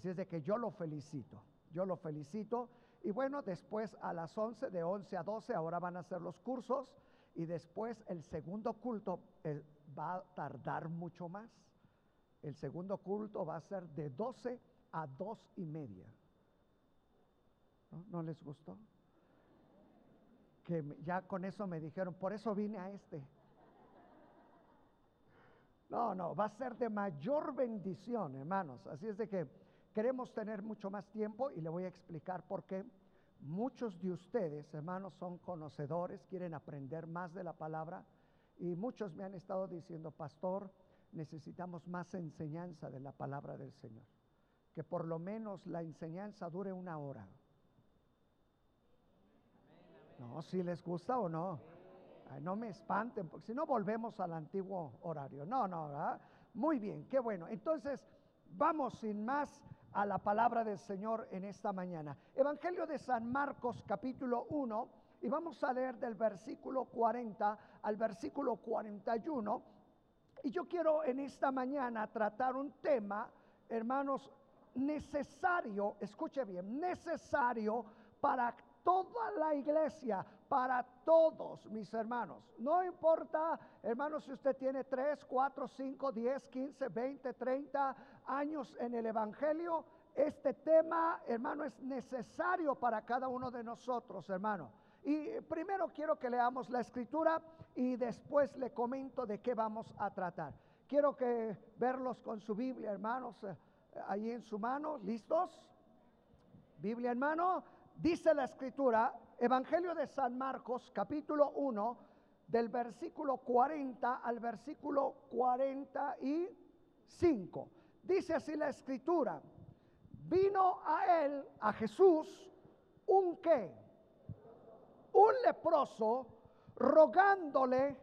Así es de que yo lo felicito, yo lo felicito. Y bueno, después a las 11, de 11 a 12, ahora van a ser los cursos. Y después el segundo culto eh, va a tardar mucho más. El segundo culto va a ser de 12 a 2 y media. ¿No, ¿No les gustó? Que ya con eso me dijeron, por eso vine a este. No, no, va a ser de mayor bendición, hermanos. Así es de que queremos tener mucho más tiempo y le voy a explicar por qué. Muchos de ustedes, hermanos, son conocedores, quieren aprender más de la palabra y muchos me han estado diciendo, pastor, necesitamos más enseñanza de la palabra del Señor. Que por lo menos la enseñanza dure una hora. No, si les gusta o no. no me espanten, porque si no volvemos al antiguo horario. No, no, ¿verdad? Muy bien, qué bueno. Entonces, vamos sin más a la palabra del Señor en esta mañana. Evangelio de San Marcos capítulo 1 y vamos a leer del versículo 40 al versículo 41. Y yo quiero en esta mañana tratar un tema, hermanos, necesario, escuche bien, necesario para toda la iglesia, para todos mis hermanos. No importa, hermanos, si usted tiene 3, 4, 5, 10, 15, 20, 30 años en el Evangelio, este tema, hermano, es necesario para cada uno de nosotros, hermano. Y primero quiero que leamos la escritura y después le comento de qué vamos a tratar. Quiero que verlos con su Biblia, hermanos, eh, ahí en su mano, ¿listos? Biblia en mano. Dice la escritura, Evangelio de San Marcos, capítulo 1, del versículo 40 al versículo 45. Dice así la escritura, vino a él, a Jesús, un qué, un leproso, rogándole,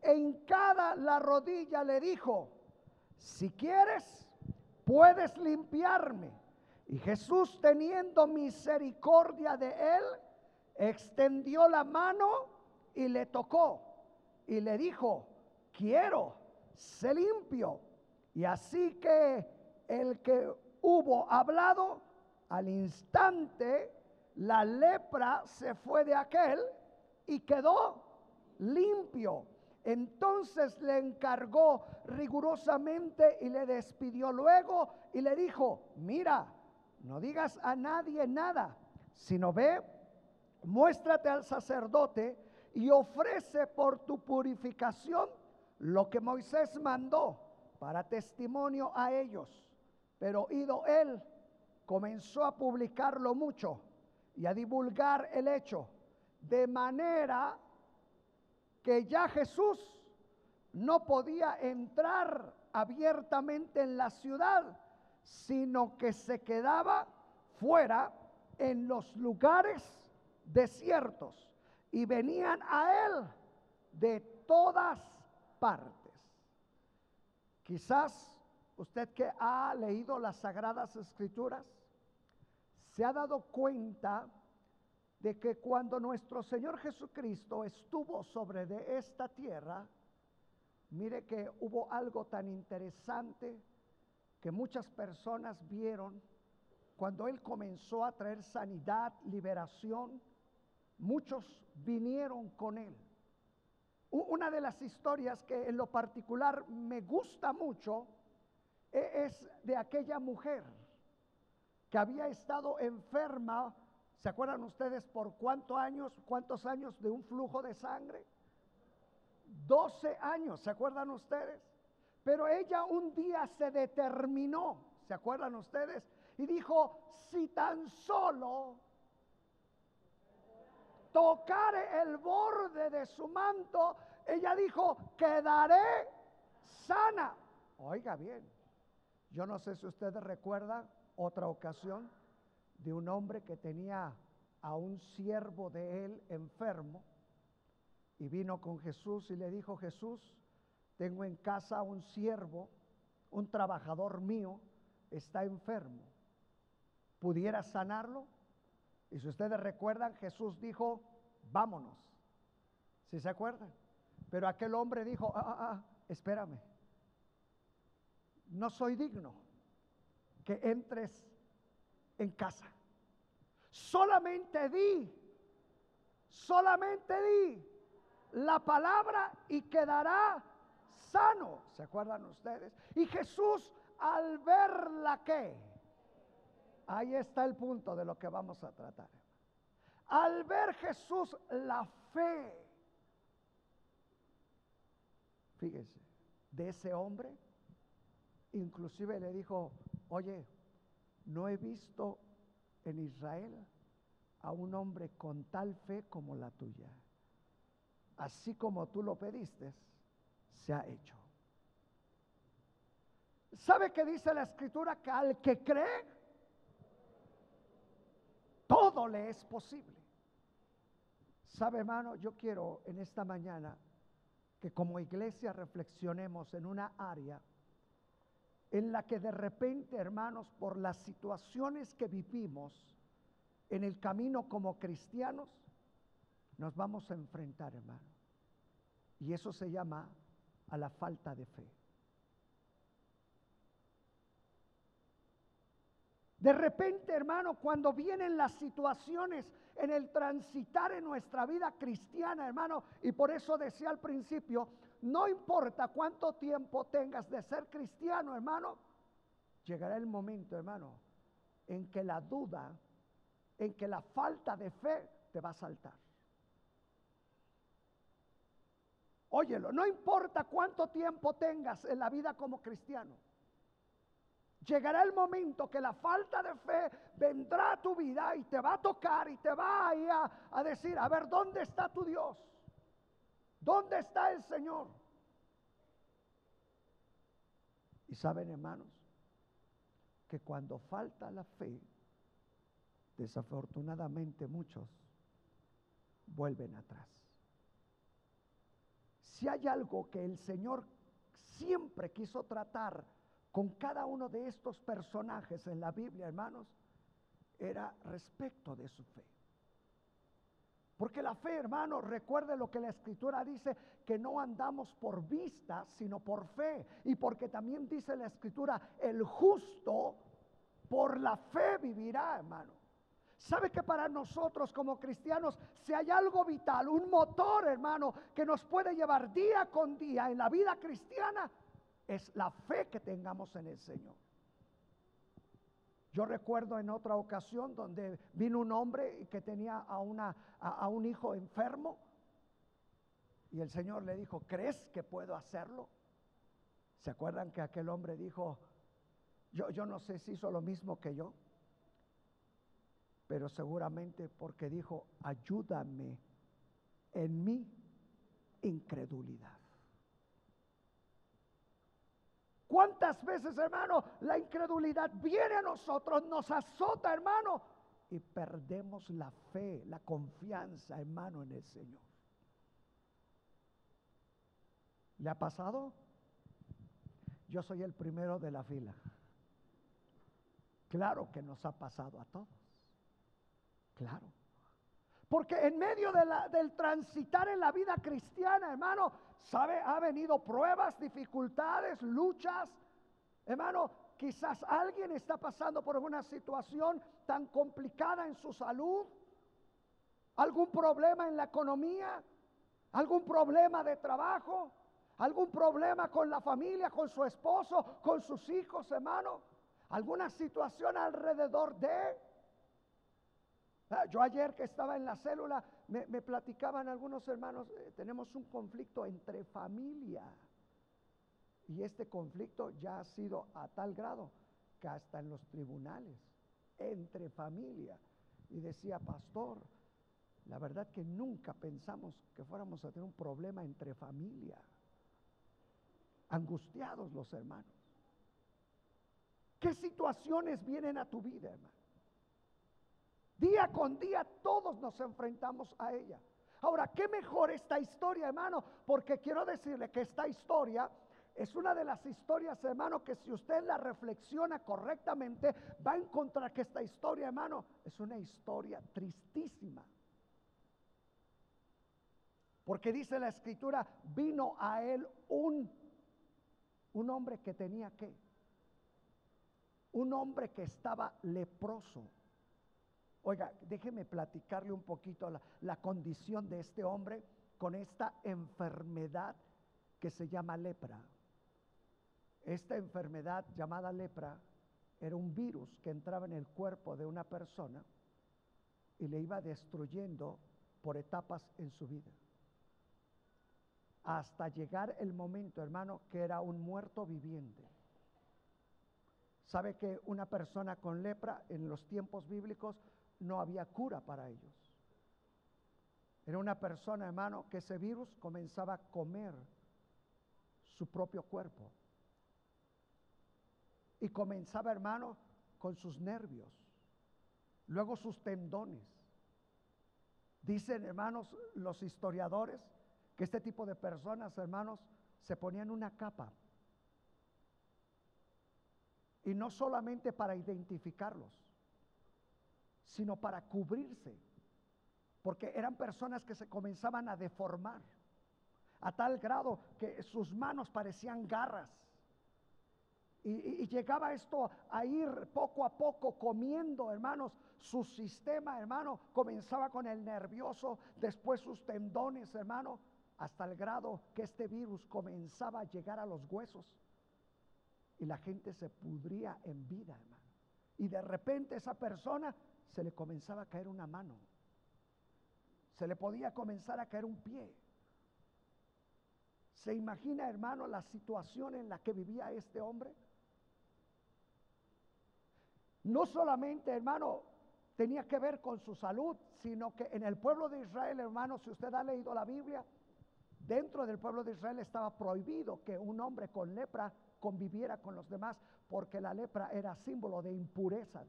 en cada la rodilla le dijo, si quieres, puedes limpiarme. Y Jesús, teniendo misericordia de él, extendió la mano y le tocó y le dijo, quiero, sé limpio. Y así que el que hubo hablado, al instante la lepra se fue de aquel y quedó limpio. Entonces le encargó rigurosamente y le despidió luego y le dijo, mira, no digas a nadie nada, sino ve, muéstrate al sacerdote y ofrece por tu purificación lo que Moisés mandó para testimonio a ellos. Pero ido él, comenzó a publicarlo mucho y a divulgar el hecho, de manera que ya Jesús no podía entrar abiertamente en la ciudad, sino que se quedaba fuera en los lugares desiertos y venían a él de todas partes. Quizás usted que ha leído las sagradas escrituras se ha dado cuenta de que cuando nuestro Señor Jesucristo estuvo sobre de esta tierra, mire que hubo algo tan interesante que muchas personas vieron cuando Él comenzó a traer sanidad, liberación, muchos vinieron con Él. Una de las historias que en lo particular me gusta mucho e-, es de aquella mujer que había estado enferma, ¿se acuerdan ustedes por cuántos años, cuántos años de un flujo de sangre? 12 años, ¿se acuerdan ustedes? Pero ella un día se determinó, ¿se acuerdan ustedes? Y dijo, si tan solo tocare el borde de su manto, ella dijo, quedaré sana. Oiga bien, yo no sé si ustedes recuerdan otra ocasión de un hombre que tenía a un siervo de él enfermo y vino con Jesús y le dijo, Jesús, tengo en casa un siervo, un trabajador mío, está enfermo. ¿Pudiera sanarlo? Y si ustedes recuerdan, Jesús dijo, vámonos. ¿Si se acuerdan? Pero aquel hombre dijo, ah, ah, ah, espérame. No soy digno que entres en casa. Solamente di, solamente di la palabra y quedará sano. ¿Se acuerdan ustedes? Y Jesús al ver la que, ahí está el punto de lo que vamos a tratar. Al ver Jesús la fe, fíjense, de ese hombre, inclusive le dijo, oye, no he visto en Israel a un hombre con tal fe como la tuya. Así como tú lo pediste, se ha hecho. ¿Sabe qué dice la escritura? Que al que cree, todo le es posible. ¿Sabe, hermano? Yo quiero en esta mañana que como iglesia reflexionemos en una área en la que de repente, hermanos, por las situaciones que vivimos en el camino como cristianos, nos vamos a enfrentar, hermano. Y eso se llama a la falta de fe. De repente, hermano, cuando vienen las situaciones en el transitar en nuestra vida cristiana, hermano, y por eso decía al principio, no importa cuánto tiempo tengas de ser cristiano, hermano, llegará el momento, hermano, en que la duda, en que la falta de fe te va a saltar. Óyelo, no importa cuánto tiempo tengas en la vida como cristiano. Llegará el momento que la falta de fe vendrá a tu vida y te va a tocar y te va a, a decir, a ver, ¿dónde está tu Dios? ¿Dónde está el Señor? Y saben, hermanos, que cuando falta la fe, desafortunadamente muchos vuelven atrás. Si hay algo que el Señor siempre quiso tratar con cada uno de estos personajes en la Biblia, hermanos, era respecto de su fe. Porque la fe, hermano, recuerde lo que la escritura dice, que no andamos por vista, sino por fe. Y porque también dice la escritura, el justo por la fe vivirá, hermano. ¿Sabe que para nosotros como cristianos, si hay algo vital, un motor, hermano, que nos puede llevar día con día en la vida cristiana, es la fe que tengamos en el Señor? Yo recuerdo en otra ocasión donde vino un hombre que tenía a, una, a, un hijo enfermo y el Señor le dijo, ¿crees que puedo hacerlo? ¿Se acuerdan que aquel hombre dijo, yo, yo no sé si hizo lo mismo que yo, pero seguramente porque dijo, ayúdame en mi incredulidad. ¿Cuántas veces, hermano, la incredulidad viene a nosotros, nos azota, hermano, y perdemos la fe, la confianza, hermano, en el Señor? ¿Le ha pasado? Yo soy el primero de la fila. Claro que nos ha pasado a todos. Porque en medio del transitar en la vida cristiana, hermano, ¿sabe? Ha venido pruebas, dificultades, luchas. Hermano, quizás alguien está pasando por una situación tan complicada en su salud, algún problema en la economía, algún problema de trabajo, algún problema con la familia, con su esposo, con sus hijos, hermano, alguna situación alrededor de... Ah, yo ayer que estaba en la célula, me, platicaban algunos hermanos, eh, tenemos un conflicto entre familia. Y este conflicto ya ha sido a tal grado que hasta en los tribunales, entre familia. Y decía, pastor, la verdad que nunca pensamos que fuéramos a tener un problema entre familia. Angustiados los hermanos. ¿Qué situaciones vienen a tu vida, hermano? Día con día todos nos enfrentamos a ella. Ahora, ¿qué mejor esta historia, hermano? Porque quiero decirle que esta historia es una de las historias, hermano, que si usted la reflexiona correctamente, va a encontrar que esta historia, hermano, es una historia tristísima. Porque dice la escritura, vino a él un, un hombre que tenía que un hombre que estaba leproso. Oiga, déjeme platicarle un poquito la, la condición de este hombre con esta enfermedad que se llama lepra. Esta enfermedad llamada lepra era un virus que entraba en el cuerpo de una persona y le iba destruyendo por etapas en su vida. Hasta llegar el momento, hermano, que era un muerto viviente. ¿Sabe que una persona con lepra en los tiempos bíblicos no había cura para ellos? Era una persona, hermano, que ese virus comenzaba a comer su propio cuerpo. Y comenzaba, hermano, con sus nervios, luego sus tendones. Dicen, hermanos, los historiadores, que este tipo de personas, hermanos, se ponían una capa. Y no solamente para identificarlos, sino para cubrirse. Porque eran personas que se comenzaban a deformar a tal grado que sus manos parecían garras. Y, llegaba esto a ir poco a poco comiendo, hermanos. Su sistema, hermano, comenzaba con el nervioso, después sus tendones, hermano, hasta el grado que este virus comenzaba a llegar a los huesos. Y la gente se pudría en vida, hermano. Y de repente esa persona se le comenzaba a caer una mano. Se le podía comenzar a caer un pie. ¿Se imagina, hermano, la situación en la que vivía este hombre? No solamente, hermano, tenía que ver con su salud, sino que en el pueblo de Israel, hermano, si usted ha leído la Biblia, dentro del pueblo de Israel estaba prohibido que un hombre con lepra conviviera con los demás, porque la lepra era símbolo de impureza,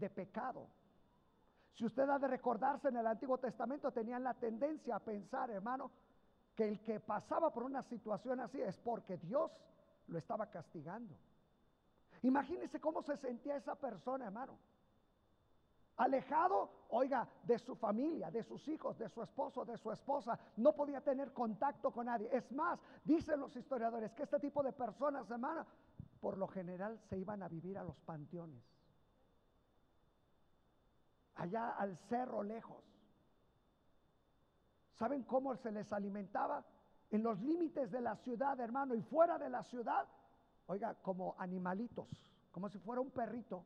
de pecado. Si usted ha de recordarse en el Antiguo Testamento, tenían la tendencia a pensar, hermano, que el que pasaba por una situación así es porque Dios lo estaba castigando. Imagínese cómo se sentía esa persona, hermano. Alejado, oiga, de su familia, de sus hijos, de su esposo, de su esposa, no podía tener contacto con nadie. Es más, dicen los historiadores que este tipo de personas, hermano, por lo general se iban a vivir a los panteones, allá al cerro lejos. ¿Saben cómo se les alimentaba? En los límites de la ciudad, hermano, y fuera de la ciudad, oiga, como animalitos, como si fuera un perrito,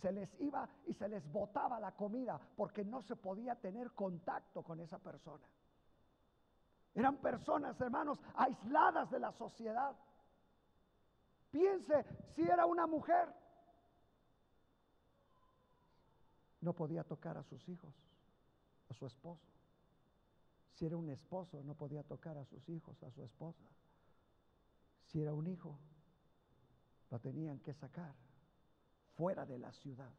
se les iba y se les botaba la comida porque no se podía tener contacto con esa persona. Eran personas, hermanos, aisladas de la sociedad. Piense si era una mujer. No podía tocar a sus hijos, a su esposo. Si era un esposo, no podía tocar a sus hijos, a su esposa. Si era un hijo, lo tenían que sacar fuera de la ciudad.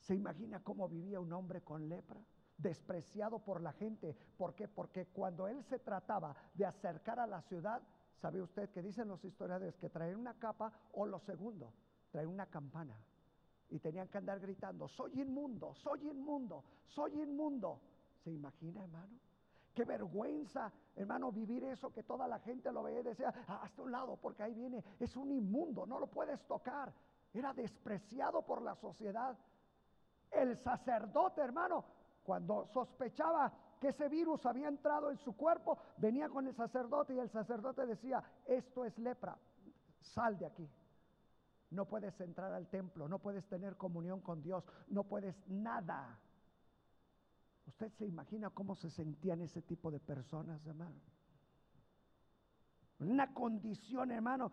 ¿Se imagina cómo vivía un hombre con lepra? Despreciado por la gente. ¿Por qué? Porque cuando él se trataba de acercar a la ciudad, ¿sabe usted que dicen los historiadores que traían una capa o lo segundo, traían una campana? Y tenían que andar gritando, soy inmundo, soy inmundo, soy inmundo. ¿Se imagina, hermano? Qué vergüenza, hermano, vivir eso que toda la gente lo veía y decía, ah, hasta un lado, porque ahí viene, es un inmundo, no lo puedes tocar. Era despreciado por la sociedad. El sacerdote, hermano, cuando sospechaba que ese virus había entrado en su cuerpo, venía con el sacerdote y el sacerdote decía, esto es lepra, sal de aquí. No puedes entrar al templo, no puedes tener comunión con Dios, no puedes nada. ¿Usted se imagina cómo se sentían ese tipo de personas, hermano? Una condición, hermano,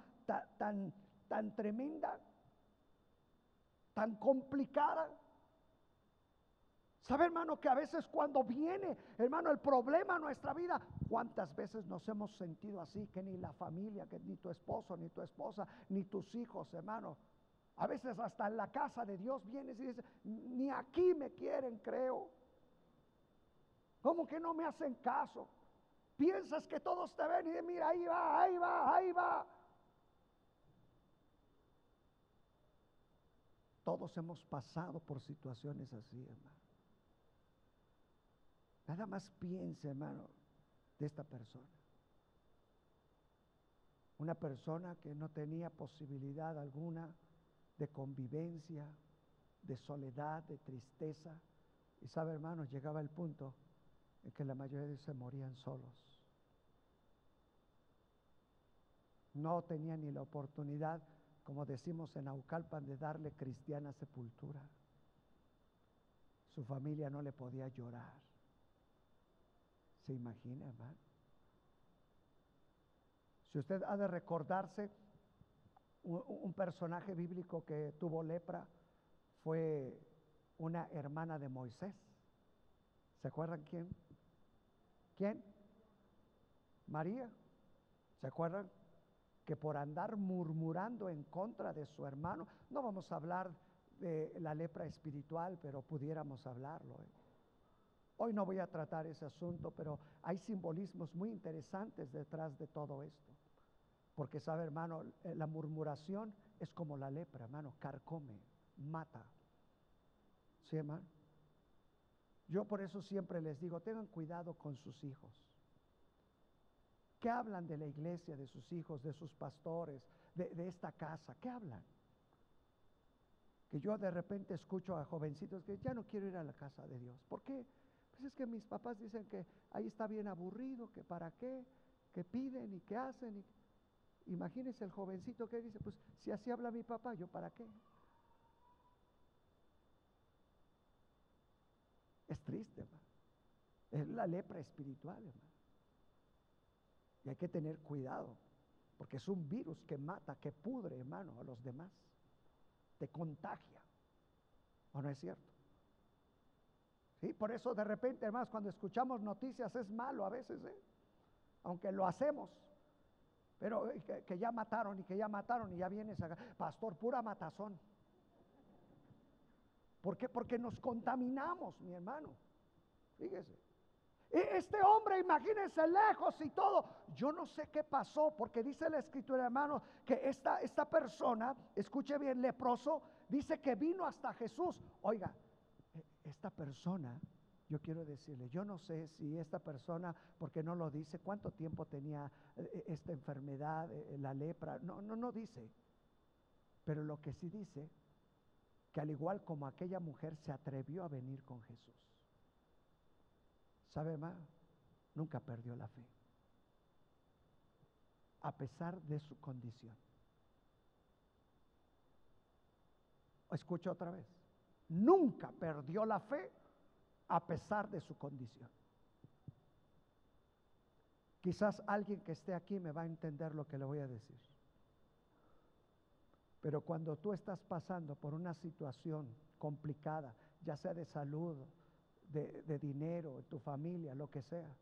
tan, tan tremenda, tan complicada. ¿Sabe, hermano, que a veces cuando viene, hermano, el problema en nuestra vida, cuántas veces nos hemos sentido así, que ni la familia, que ni tu esposo, ni tu esposa, ni tus hijos, hermano. A veces hasta en la casa de Dios vienes y dices, ni aquí me quieren, creo. ¿Cómo que no me hacen caso? Piensas que todos te ven y mira, ahí va, ahí va, ahí va. Todos hemos pasado por situaciones así, hermano. Nada más piense, hermano, de esta persona. Una persona que no tenía posibilidad alguna de convivencia, de soledad, de tristeza. Y sabe, hermanos, llegaba el punto en que la mayoría de ellos se morían solos. No tenían ni la oportunidad, como decimos en Aucalpan, de darle cristiana sepultura. Su familia no le podía llorar. ¿Se imagina, hermano? Si usted ha de recordarse, un, personaje bíblico que tuvo lepra fue una hermana de Moisés. ¿Se acuerdan quién? ¿Quién? María. ¿Se acuerdan? Que por andar murmurando en contra de su hermano, no vamos a hablar de la lepra espiritual, pero pudiéramos hablarlo. ¿eh? Hoy no voy a tratar ese asunto, pero hay simbolismos muy interesantes detrás de todo esto. Porque sabe, hermano, eh, la murmuración es como la lepra, hermano, carcome, mata. ¿Sí, hermano? Yo por eso siempre les digo, tengan cuidado con sus hijos. ¿Qué hablan de la iglesia, de sus hijos, de sus pastores, de, de esta casa? ¿Qué hablan? Que yo de repente escucho a jovencitos que ya no quiero ir a la casa de Dios. ¿Por qué? Pues es que mis papás dicen que ahí está bien aburrido, que para qué, que piden y que hacen. Y... Imagínense el jovencito que dice, pues si así habla mi papá, ¿yo para qué? Es triste, hermano. Es la lepra espiritual, hermano. Y hay que tener cuidado, porque es un virus que mata, que pudre, hermano, a los demás. Te contagia. ¿O no es cierto? Sí, por eso de repente, hermanos, cuando escuchamos noticias es malo a veces, ¿eh? aunque lo hacemos. Pero eh, que, ya mataron y que ya mataron y ya vienes acá. Pastor, pura matazón. ¿Por qué? Porque nos contaminamos, mi hermano. Fíjese. Este hombre, imagínense lejos y todo. Yo no sé qué pasó, porque dice la escritura, hermano, que esta, esta persona, escuche bien, leproso, dice que vino hasta Jesús. Oiga, e, esta persona, yo quiero decirle, yo no sé si esta persona, porque no lo dice, cuánto tiempo tenía e, esta enfermedad, e, la lepra, no, no, no dice. Pero lo que sí dice, que al igual como aquella mujer se atrevió a venir con Jesús. ¿Sabe más? Nunca perdió la fe. A pesar de su condición. Escucho otra vez. Nunca perdió la fe a pesar de su condición. Quizás alguien que esté aquí me va a entender lo que le voy a decir. Pero cuando tú estás pasando por una situación complicada, ya sea de salud, de, de dinero, tu familia, lo que sea,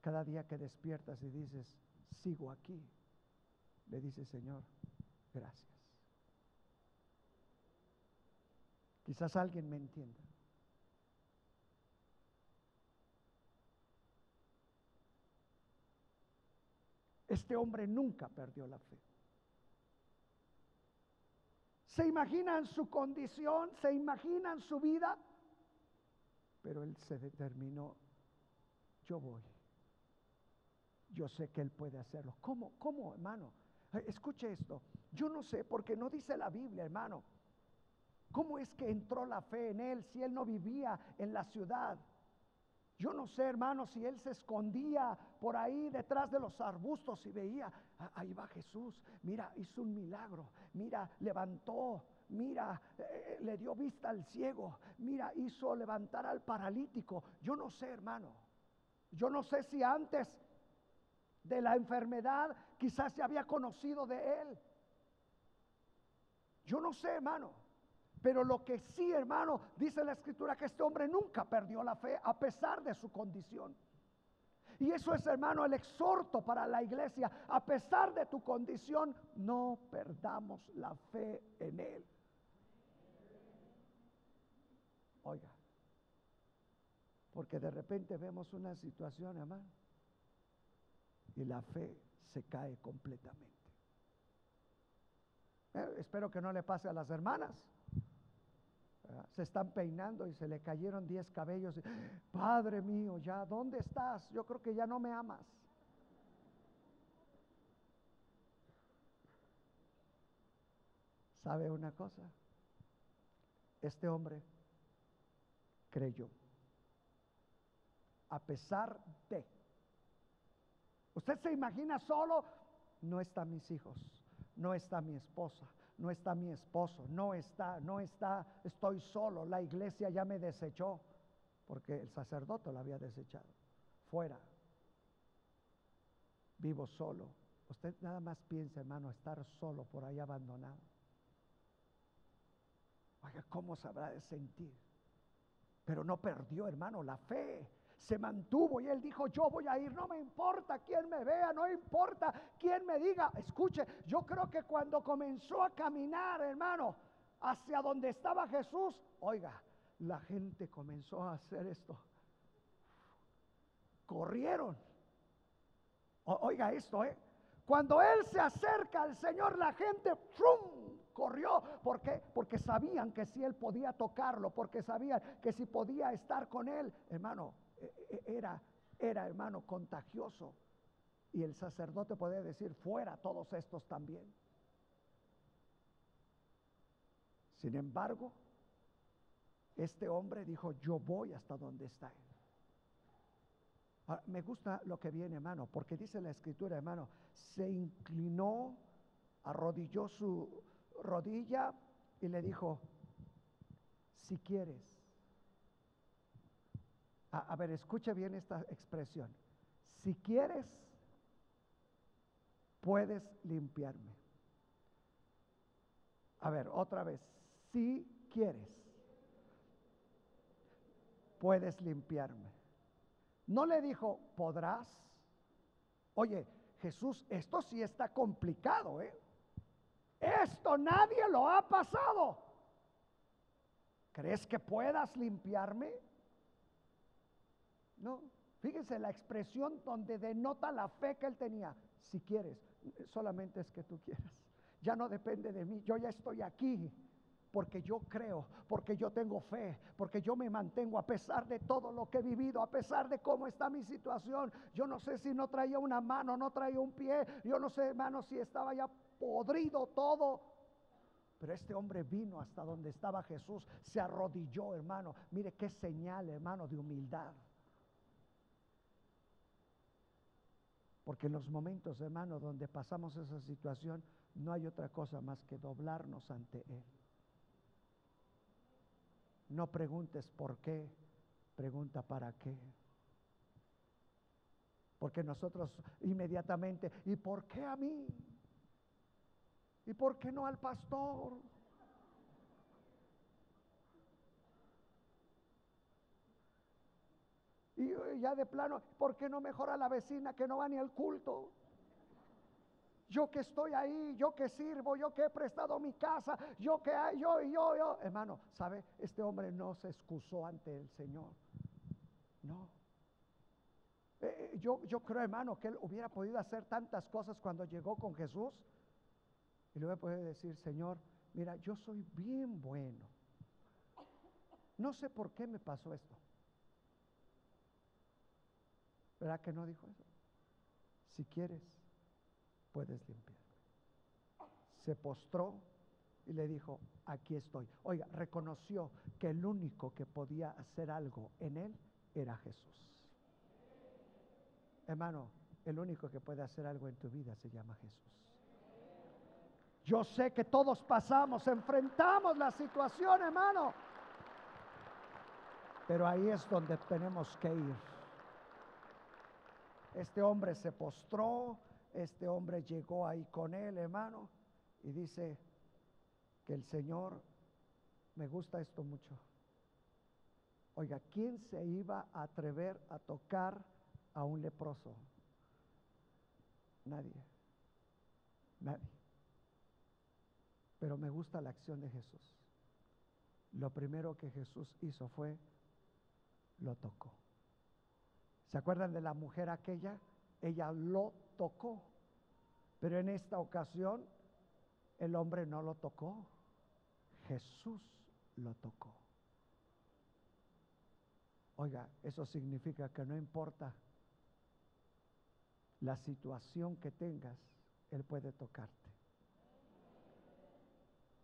cada día que despiertas y dices, sigo aquí, le dices, Señor, gracias. Quizás alguien me entienda. Este hombre nunca perdió la fe. Se imaginan su condición, se imaginan su vida, pero él se determinó, yo voy. Yo sé que él puede hacerlo. ¿Cómo? ¿Cómo, hermano? Escuche esto. Yo no sé, porque no dice la Biblia, hermano. ¿Cómo es que entró la fe en él si él no vivía en la ciudad? Yo no sé, hermano, si él se escondía por ahí detrás de los arbustos y veía, ahí va Jesús, mira, hizo un milagro, mira, levantó, mira, eh, le dio vista al ciego, mira, hizo levantar al paralítico. Yo no sé, hermano, yo no sé si antes de la enfermedad quizás se había conocido de él. Yo no sé, hermano. Pero lo que sí, hermano, dice la escritura que este hombre nunca perdió la fe a pesar de su condición. Y eso es, hermano, el exhorto para la iglesia. A pesar de tu condición, no perdamos la fe en Él. Oiga, porque de repente vemos una situación, hermano, y la fe se cae completamente. Eh, espero que no le pase a las hermanas se están peinando y se le cayeron diez cabellos. Padre mío, ya, ¿dónde estás? Yo creo que ya no me amas. ¿Sabe una cosa? Este hombre creyó. A pesar de. Usted se imagina solo, no están mis hijos, no está mi esposa, no está mi esposo, no está, no está, estoy solo, la iglesia ya me desechó, porque el sacerdote lo había desechado. Fuera, vivo solo. Usted nada más piensa, hermano, estar solo por ahí abandonado. Oiga, ¿cómo se habrá de sentir? Pero no perdió, hermano, la fe. Se mantuvo y él dijo, yo voy a ir, no me importa quién me vea, no importa quién me diga. Escuche, yo creo que cuando comenzó a caminar, hermano, hacia donde estaba Jesús, oiga, la gente comenzó a hacer esto. Corrieron. oiga esto, ¿eh? Cuando él se acerca al Señor, la gente ¡frum! corrió. ¿Por qué? Porque sabían que si él podía tocarlo, porque sabían que si podía estar con él, hermano, era, era hermano contagioso. Y el sacerdote podía decir, fuera todos estos también. Sin embargo, este hombre dijo, yo voy hasta donde está él. me gusta lo que viene, hermano, porque dice la escritura, hermano, se inclinó, arrodilló su rodilla y le dijo, si quieres, a, ver, escuche bien esta expresión, si quieres, puedes limpiarme. A ver, otra vez, si quieres, puedes limpiarme. No le dijo, podrás. Oye, Jesús, esto sí está complicado, ¿eh? Esto nadie lo ha pasado. ¿Crees que puedas limpiarme? No. Fíjense la expresión donde denota la fe que él tenía. Si quieres, solamente es que tú quieras. Ya no depende de mí. Yo ya estoy aquí porque yo creo, porque yo tengo fe, porque yo me mantengo a pesar de todo lo que he vivido, a pesar de cómo está mi situación. Yo no sé si no traía una mano, no traía un pie, yo no sé, hermano, si estaba ya podrido todo. Pero este hombre vino hasta donde estaba Jesús, se arrodilló, hermano. Mire qué señal, hermano, de humildad. Porque en los momentos, hermano, donde pasamos esa situación, no hay otra cosa más que doblarnos ante Él. No preguntes por qué, pregunta para qué. Porque nosotros inmediatamente, ¿y por qué a mí? ¿Y por qué no al pastor? Y ya de plano, ¿por qué no mejora la vecina que no va ni al culto? Yo que estoy ahí, yo que sirvo, yo que he prestado mi casa, yo que hay, yo yo, yo. Hermano, ¿sabe? Este hombre no se excusó ante el Señor. No. Eh, eh, yo, yo creo, hermano, que él hubiera podido hacer tantas cosas cuando llegó con Jesús. Y le voy a poder decir, Señor, mira, yo soy bien bueno. No sé por qué me pasó esto. ¿Verdad que no dijo eso? Si quieres, puedes limpiar. Se postró y le dijo, aquí estoy. Oiga, reconoció que el único que podía hacer algo en él era Jesús. Hermano, el único que puede hacer algo en tu vida se llama Jesús. Yo sé que todos pasamos, enfrentamos la situación, hermano. Pero ahí es donde tenemos que ir. Este hombre se postró, este hombre llegó ahí con él, hermano, y dice que el Señor, me gusta esto mucho. Oiga, ¿quién se iba a atrever a tocar a un leproso? Nadie. Nadie. Pero me gusta la acción de Jesús. Lo primero que Jesús hizo fue, lo tocó. ¿Se acuerdan de la mujer aquella? Ella lo tocó. Pero en esta ocasión el hombre no lo tocó. Jesús lo tocó. Oiga, eso significa que no importa la situación que tengas, Él puede tocarte.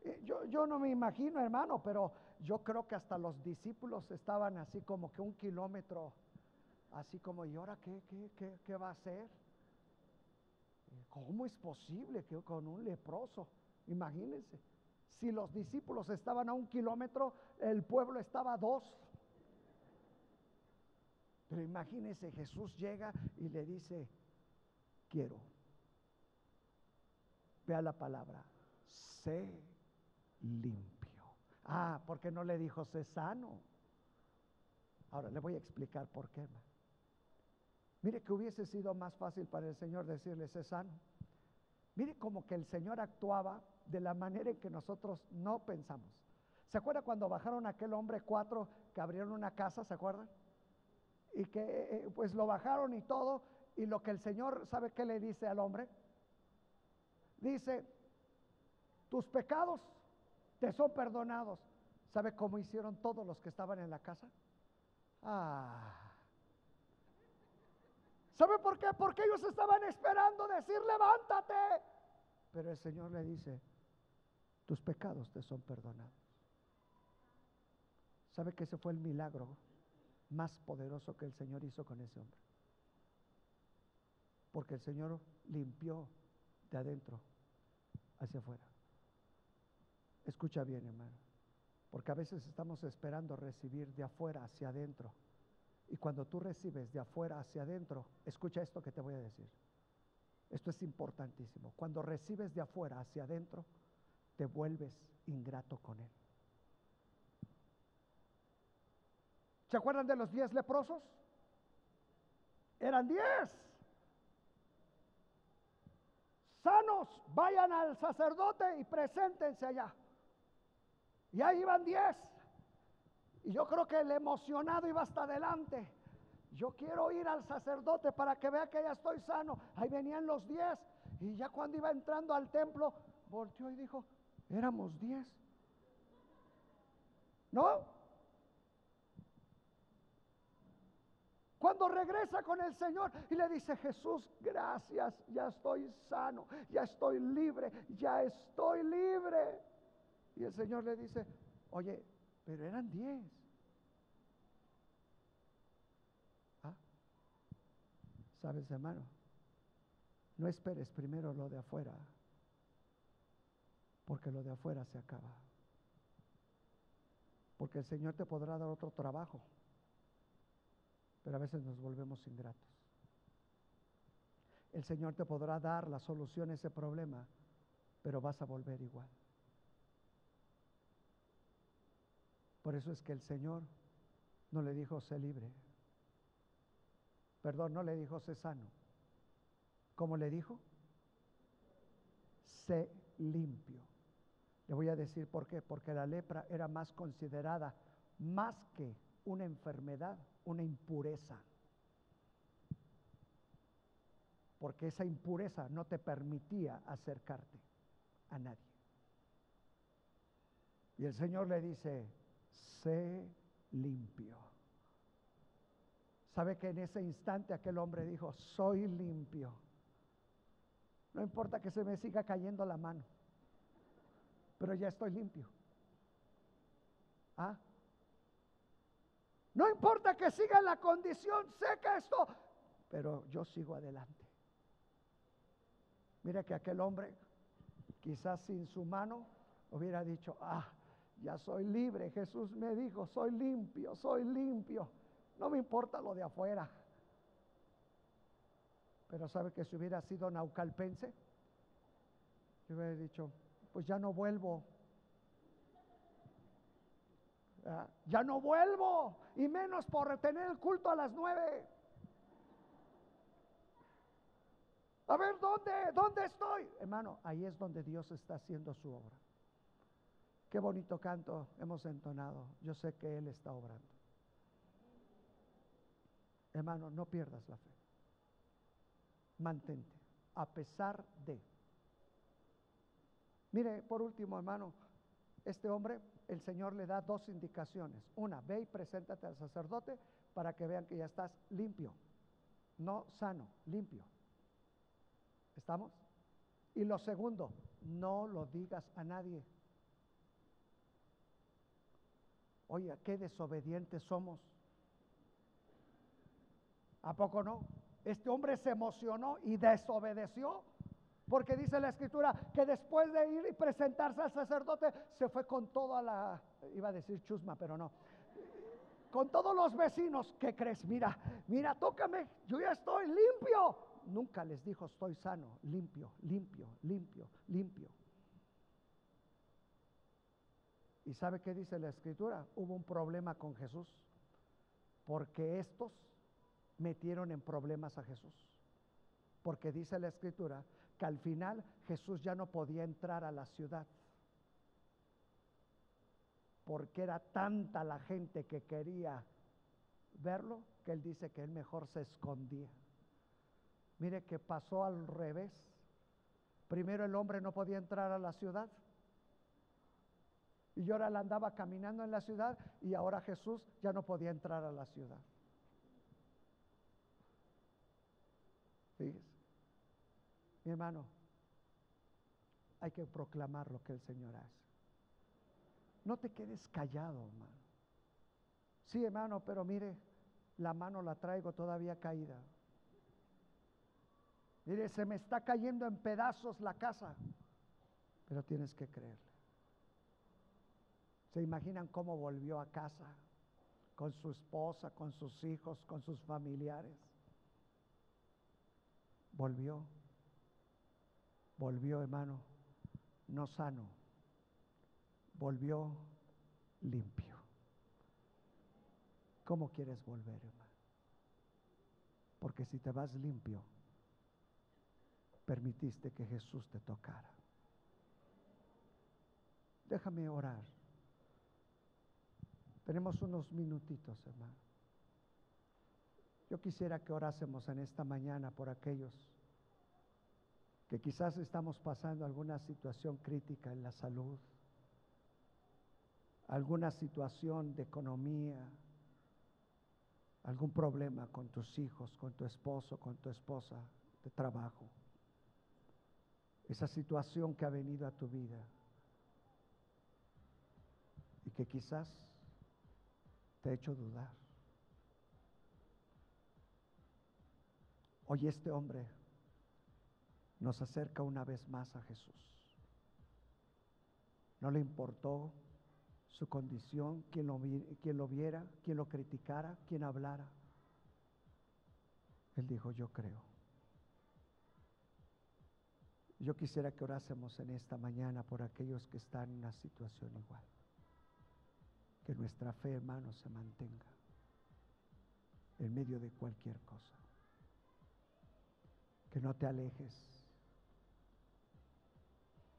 Eh, Yo, yo no me imagino, hermano, pero yo creo que hasta los discípulos estaban así como que un kilómetro, así como, ¿y ahora qué, qué, qué, qué va a hacer? Eh, ¿Cómo es posible que con un leproso? Imagínense, si los discípulos estaban a un kilómetro, el pueblo estaba a dos. Pero imagínense, Jesús llega y le dice, quiero. Vea la palabra, sé limpio. Ah, ¿por qué no le dijo sé sano? Ahora le voy a explicar por qué. Mire que hubiese sido más fácil para el Señor decirle sé sano. Mire como que el Señor actuaba de la manera en que nosotros no pensamos. ¿Se acuerda cuando bajaron aquel hombre cuatro que abrieron una casa? ¿Se acuerdan? Y que eh, pues lo bajaron y todo. Y lo que el Señor, ¿sabe qué le dice al hombre? Dice, tus pecados te son perdonados. ¿Sabe cómo hicieron todos los que estaban en la casa? Ah. ¿Sabe por qué? Porque ellos estaban esperando decir, levántate. Pero el Señor le dice, tus pecados te son perdonados. ¿Sabe que ese fue el milagro más poderoso que el Señor hizo con ese hombre? Porque el Señor limpió de adentro hacia afuera. Escucha bien, hermano. Porque a veces estamos esperando recibir de afuera hacia adentro. Y cuando tú recibes de afuera hacia adentro, escucha esto que te voy a decir. Esto es importantísimo. Cuando recibes de afuera hacia adentro, te vuelves ingrato con Él. ¿Se acuerdan de los diez leprosos? Eran diez. Sanos, vayan al sacerdote y preséntense allá. Y ahí iban diez. Y yo creo que el emocionado iba hasta adelante. Yo quiero ir al sacerdote para que vea que ya estoy sano. Ahí venían los diez. Y ya cuando iba entrando al templo, volteó y dijo, éramos diez. ¿No? Cuando regresa con el Señor y le dice, Jesús, gracias, ya estoy sano, ya estoy libre, ya estoy libre. Y el Señor le dice, oye, pero eran diez. ¿Ah? ¿Sabes, hermano? No esperes primero lo de afuera, porque lo de afuera se acaba. Porque el Señor te podrá dar otro trabajo, pero a veces nos volvemos ingratos. El Señor te podrá dar la solución a ese problema, pero vas a volver igual. Por eso es que el Señor no le dijo, sé libre. Perdón, no le dijo, sé sano. ¿Cómo le dijo? Sé limpio. Le voy a decir por qué. Porque la lepra era más considerada más que una enfermedad, una impureza. Porque esa impureza no te permitía acercarte a nadie. Y el Señor le dice, sé limpio. ¿Sabe que en ese instante aquel hombre dijo, soy limpio? No importa que se me siga cayendo la mano, pero ya estoy limpio. ¿Ah? No importa que siga la condición, que esto, pero yo sigo adelante. Mira que aquel hombre, quizás sin su mano, hubiera dicho, ah, ya soy libre. Jesús me dijo, soy limpio, soy limpio. No me importa lo de afuera. Pero sabe que si hubiera sido naucalpense, yo hubiera dicho, pues ya no vuelvo. Ah, ya no vuelvo, y menos por tener el culto a las nueve. A ver, ¿dónde? ¿Dónde estoy? Hermano, ahí es donde Dios está haciendo su obra. Qué bonito canto hemos entonado. Yo sé que Él está obrando. Hermano, no pierdas la fe. Mantente, a pesar de. Mire, por último, hermano, este hombre, el Señor le da dos indicaciones. Una, ve y preséntate al sacerdote para que vean que ya estás limpio, no sano, limpio. ¿Estamos? Y lo segundo, no lo digas a nadie. Oye, qué desobedientes somos. ¿A poco no? Este hombre se emocionó y desobedeció. Porque dice la escritura que después de ir y presentarse al sacerdote, se fue con toda la, iba a decir chusma, pero no. Con todos los vecinos, ¿qué crees? Mira, mira, tócame, yo ya estoy limpio. Nunca les dijo, estoy sano, limpio, limpio, limpio, limpio. ¿Y sabe qué dice la escritura? Hubo un problema con Jesús, porque estos metieron en problemas a Jesús. Porque dice la escritura que al final Jesús ya no podía entrar a la ciudad. Porque era tanta la gente que quería verlo que él dice que él mejor se escondía. Mire que pasó al revés. Primero el hombre no podía entrar a la ciudad. Y ahora él andaba caminando en la ciudad y ahora Jesús ya no podía entrar a la ciudad. Mi hermano, hay que proclamar lo que el Señor hace. No te quedes callado, hermano. Sí, hermano, pero mire, la mano la traigo todavía caída. Mire, se me está cayendo en pedazos la casa, pero tienes que creerle. ¿Se imaginan cómo volvió a casa? Con su esposa, con sus hijos, con sus familiares. Volvió. Volvió, hermano, no sano. Volvió limpio. ¿Cómo quieres volver, hermano? Porque si te vas limpio, permitiste que Jesús te tocara. Déjame orar. Tenemos unos minutitos, hermano. Yo quisiera que orásemos en esta mañana por aquellos que quizás estamos pasando alguna situación crítica en la salud, alguna situación de economía, algún problema con tus hijos, con tu esposo, con tu esposa de trabajo. Esa situación que ha venido a tu vida y que quizás te ha hecho dudar. Hoy este hombre nos acerca una vez más a Jesús. No le importó su condición, quien lo, quien lo viera, quien lo criticara, quien hablara. Él dijo, yo creo. Yo quisiera que orásemos en esta mañana por aquellos que están en una situación igual. Que nuestra fe, hermano, se mantenga en medio de cualquier cosa. Que no te alejes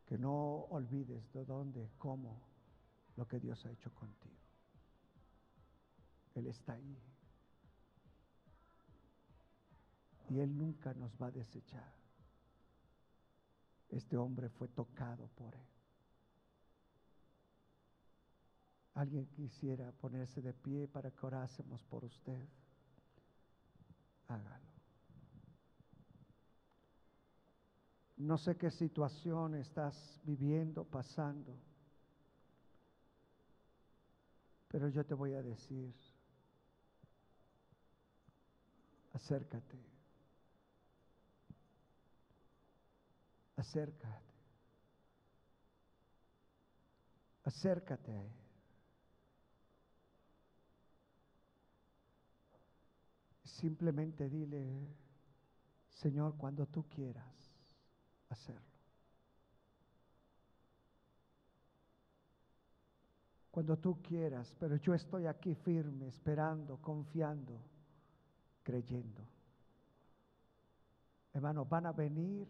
que no olvides de dónde, cómo, lo que Dios ha hecho contigo. Él está ahí. Y Él nunca nos va a desechar. Este hombre fue tocado por Él. Alguien quisiera ponerse de pie para que orásemos por usted. Hágalo. No sé qué situación estás viviendo, pasando, pero yo te voy a decir, acércate, acércate, acércate a Él. Simplemente dile, Señor, cuando tú quieras hacerlo. Cuando tú quieras, pero yo estoy aquí firme, esperando, confiando, creyendo. Hermano, van a venir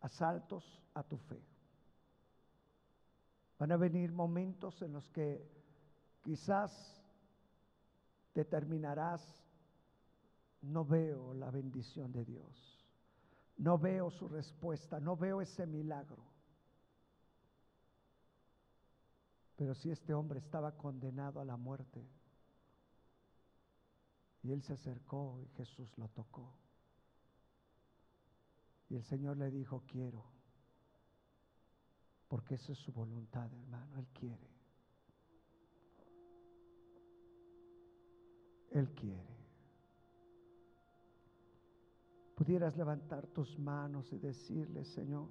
asaltos a tu fe. Van a venir momentos en los que quizás determinarás, no veo la bendición de Dios. No veo su respuesta, no veo ese milagro. Pero si este hombre estaba condenado a la muerte y él se acercó y Jesús lo tocó. Y el Señor le dijo, quiero, porque esa es su voluntad, hermano, Él quiere. Él quiere. Pudieras levantar tus manos y decirle, Señor,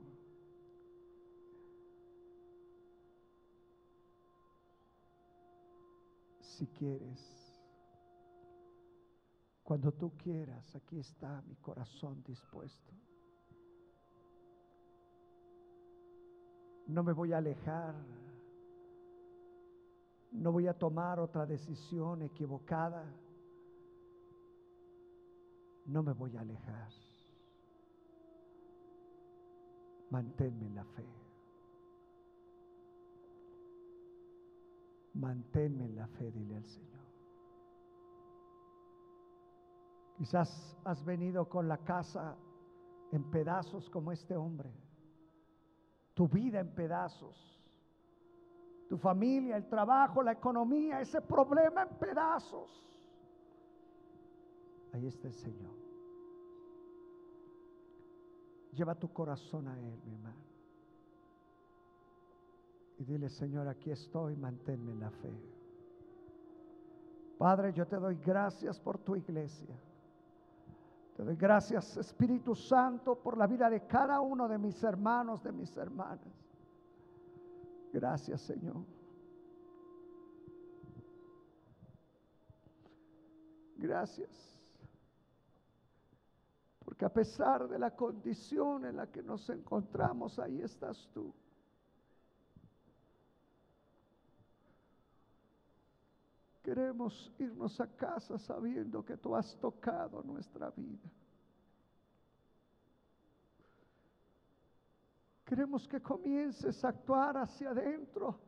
si quieres, cuando tú quieras, aquí está mi corazón dispuesto. No me voy a alejar. No voy a tomar otra decisión equivocada. No me voy a alejar. Manténme en la fe. Manténme en la fe, dile al Señor. Quizás has venido con la casa en pedazos como este hombre, tu vida en pedazos, tu familia, el trabajo, la economía, ese problema en pedazos. Ahí está el Señor. Lleva tu corazón a Él, mi hermano. Y dile, Señor, aquí estoy, manténme en la fe. Padre, yo te doy gracias por tu iglesia. Te doy gracias, Espíritu Santo, por la vida de cada uno de mis hermanos, de mis hermanas. Gracias, Señor. Gracias. Porque a pesar de la condición en la que nos encontramos, ahí estás tú. Queremos irnos a casa sabiendo que tú has tocado nuestra vida. Queremos que comiences a actuar hacia adentro.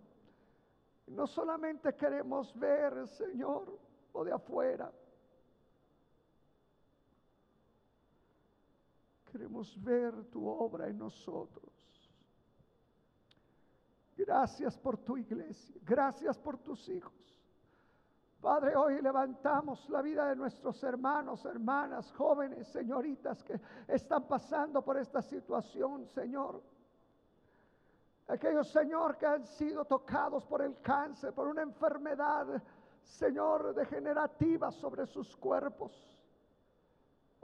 No solamente queremos ver, Señor, lo de afuera. Queremos ver tu obra en nosotros. Gracias por tu iglesia. Gracias por tus hijos. Padre, hoy levantamos la vida de nuestros hermanos, hermanas, jóvenes, señoritas que están pasando por esta situación, Señor. Aquellos, Señor, que han sido tocados por el cáncer, por una enfermedad, Señor, degenerativa sobre sus cuerpos.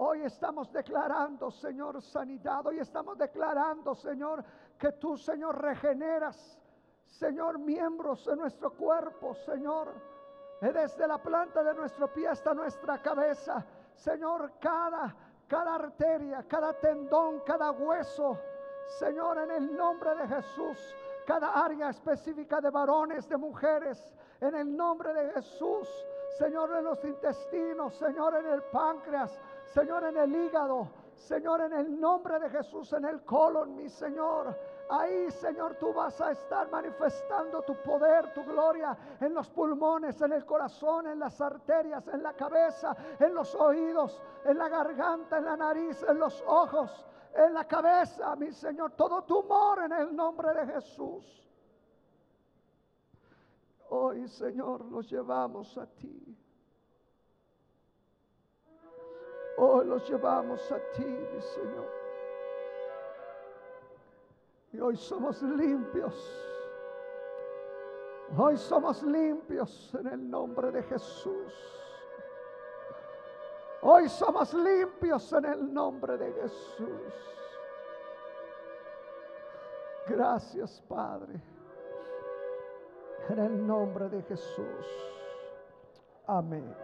Hoy estamos declarando, Señor, sanidad. Hoy estamos declarando, Señor, que tú, Señor, regeneras, Señor, miembros de nuestro cuerpo, Señor desde la planta de nuestro pie hasta nuestra cabeza. Señor, cada, cada arteria, cada tendón, cada hueso, Señor, en el nombre de Jesús, cada área específica de varones, de mujeres, en el nombre de Jesús, Señor, en los intestinos, Señor, en el páncreas, Señor, en el hígado, Señor, en el nombre de Jesús, en el colon, mi Señor. Ahí, Señor, tú vas a estar manifestando tu poder, tu gloria en los pulmones, en el corazón, en las arterias, en la cabeza, en los oídos, en la garganta, en la nariz, en los ojos, en la cabeza, mi Señor. Todo tumor en el nombre de Jesús. Hoy, Señor, los llevamos a ti. Hoy los llevamos a ti, mi Señor. Y hoy somos limpios. Hoy somos limpios en el nombre de Jesús. Hoy somos limpios en el nombre de Jesús. Gracias, Padre. En el nombre de Jesús. Amén.